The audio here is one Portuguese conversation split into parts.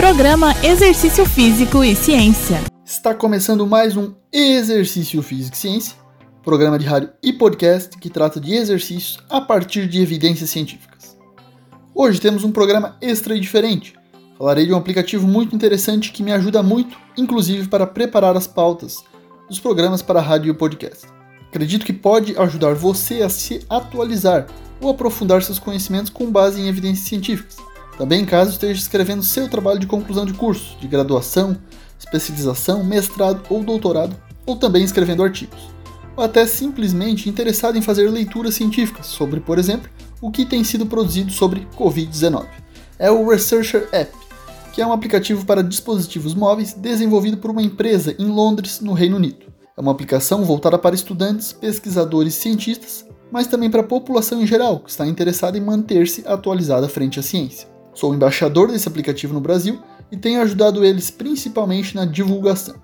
Programa Exercício Físico e Ciência. Está começando mais um Exercício Físico e Ciência, programa de rádio e podcast que trata de exercícios a partir de evidências científicas. Hoje temos um programa extra e diferente. Falarei de um aplicativo muito interessante que me ajuda muito, inclusive para preparar as pautas dos programas para rádio e podcast. Acredito que pode ajudar você a se atualizar ou aprofundar seus conhecimentos com base em evidências científicas também caso esteja escrevendo seu trabalho de conclusão de curso, de graduação, especialização, mestrado ou doutorado, ou também escrevendo artigos. Ou até simplesmente interessado em fazer leituras científicas sobre, por exemplo, o que tem sido produzido sobre Covid-19. É o Researcher App, que é um aplicativo para dispositivos móveis desenvolvido por uma empresa em Londres, no Reino Unido. É uma aplicação voltada para estudantes, pesquisadores e cientistas, mas também para a população em geral, que está interessada em manter-se atualizada frente à ciência. Sou embaixador desse aplicativo no Brasil e tenho ajudado eles principalmente na divulgação.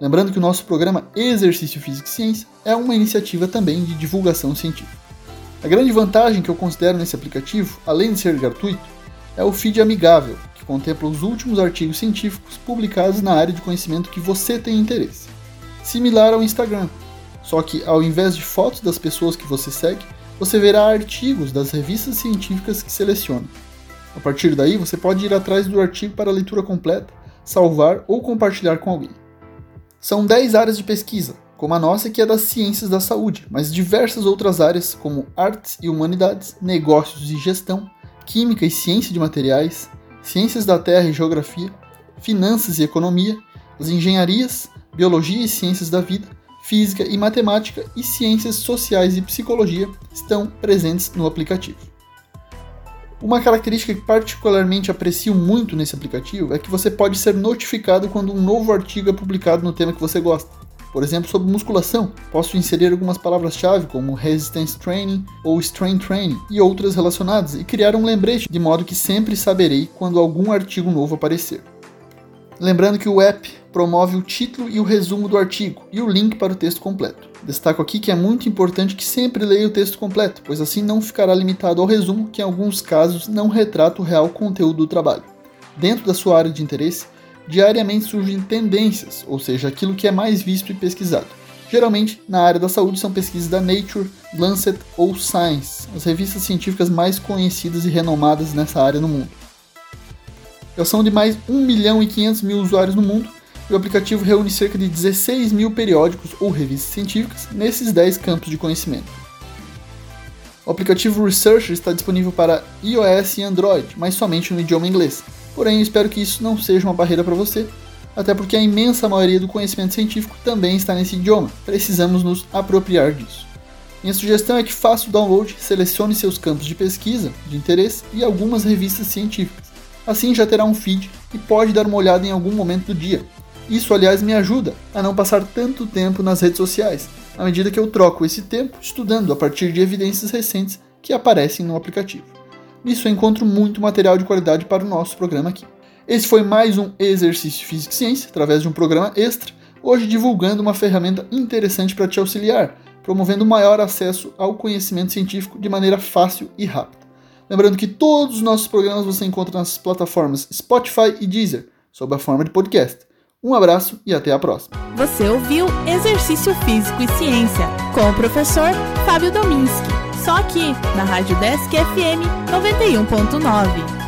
Lembrando que o nosso programa Exercício Físico e Ciência é uma iniciativa também de divulgação científica. A grande vantagem que eu considero nesse aplicativo, além de ser gratuito, é o feed amigável, que contempla os últimos artigos científicos publicados na área de conhecimento que você tem interesse. Similar ao Instagram, só que ao invés de fotos das pessoas que você segue, você verá artigos das revistas científicas que seleciona. A partir daí, você pode ir atrás do artigo para leitura completa, salvar ou compartilhar com alguém. São 10 áreas de pesquisa, como a nossa que é das ciências da saúde, mas diversas outras áreas como artes e humanidades, negócios e gestão, química e ciência de materiais, ciências da terra e geografia, finanças e economia, as engenharias, biologia e ciências da vida, física e matemática e ciências sociais e psicologia estão presentes no aplicativo. Uma característica que particularmente aprecio muito nesse aplicativo é que você pode ser notificado quando um novo artigo é publicado no tema que você gosta. Por exemplo, sobre musculação, posso inserir algumas palavras-chave como resistance training ou strength training e outras relacionadas e criar um lembrete de modo que sempre saberei quando algum artigo novo aparecer. Lembrando que o app promove o título e o resumo do artigo e o link para o texto completo. Destaco aqui que é muito importante que sempre leia o texto completo, pois assim não ficará limitado ao resumo, que em alguns casos não retrata o real conteúdo do trabalho. Dentro da sua área de interesse, diariamente surgem tendências, ou seja, aquilo que é mais visto e pesquisado. Geralmente, na área da saúde, são pesquisas da Nature, Lancet ou Science, as revistas científicas mais conhecidas e renomadas nessa área no mundo. São de mais 1 milhão e 500 mil usuários no mundo, e o aplicativo reúne cerca de 16 mil periódicos ou revistas científicas nesses 10 campos de conhecimento. O aplicativo Researcher está disponível para iOS e Android, mas somente no idioma inglês. Porém, espero que isso não seja uma barreira para você, até porque a imensa maioria do conhecimento científico também está nesse idioma. Precisamos nos apropriar disso. Minha sugestão é que faça o download, selecione seus campos de pesquisa, de interesse e algumas revistas científicas. Assim já terá um feed e pode dar uma olhada em algum momento do dia. Isso, aliás, me ajuda a não passar tanto tempo nas redes sociais, à medida que eu troco esse tempo estudando a partir de evidências recentes que aparecem no aplicativo. Nisso eu encontro muito material de qualidade para o nosso programa aqui. Esse foi mais um Exercício Física e Ciência, através de um programa extra, hoje divulgando uma ferramenta interessante para te auxiliar, promovendo maior acesso ao conhecimento científico de maneira fácil e rápida. Lembrando que todos os nossos programas você encontra nas plataformas Spotify e Deezer, sob a forma de podcast. Um abraço e até a próxima. Você ouviu Exercício Físico e Ciência com o professor Fábio Dominski. Só aqui na Rádio Desk FM 91.9.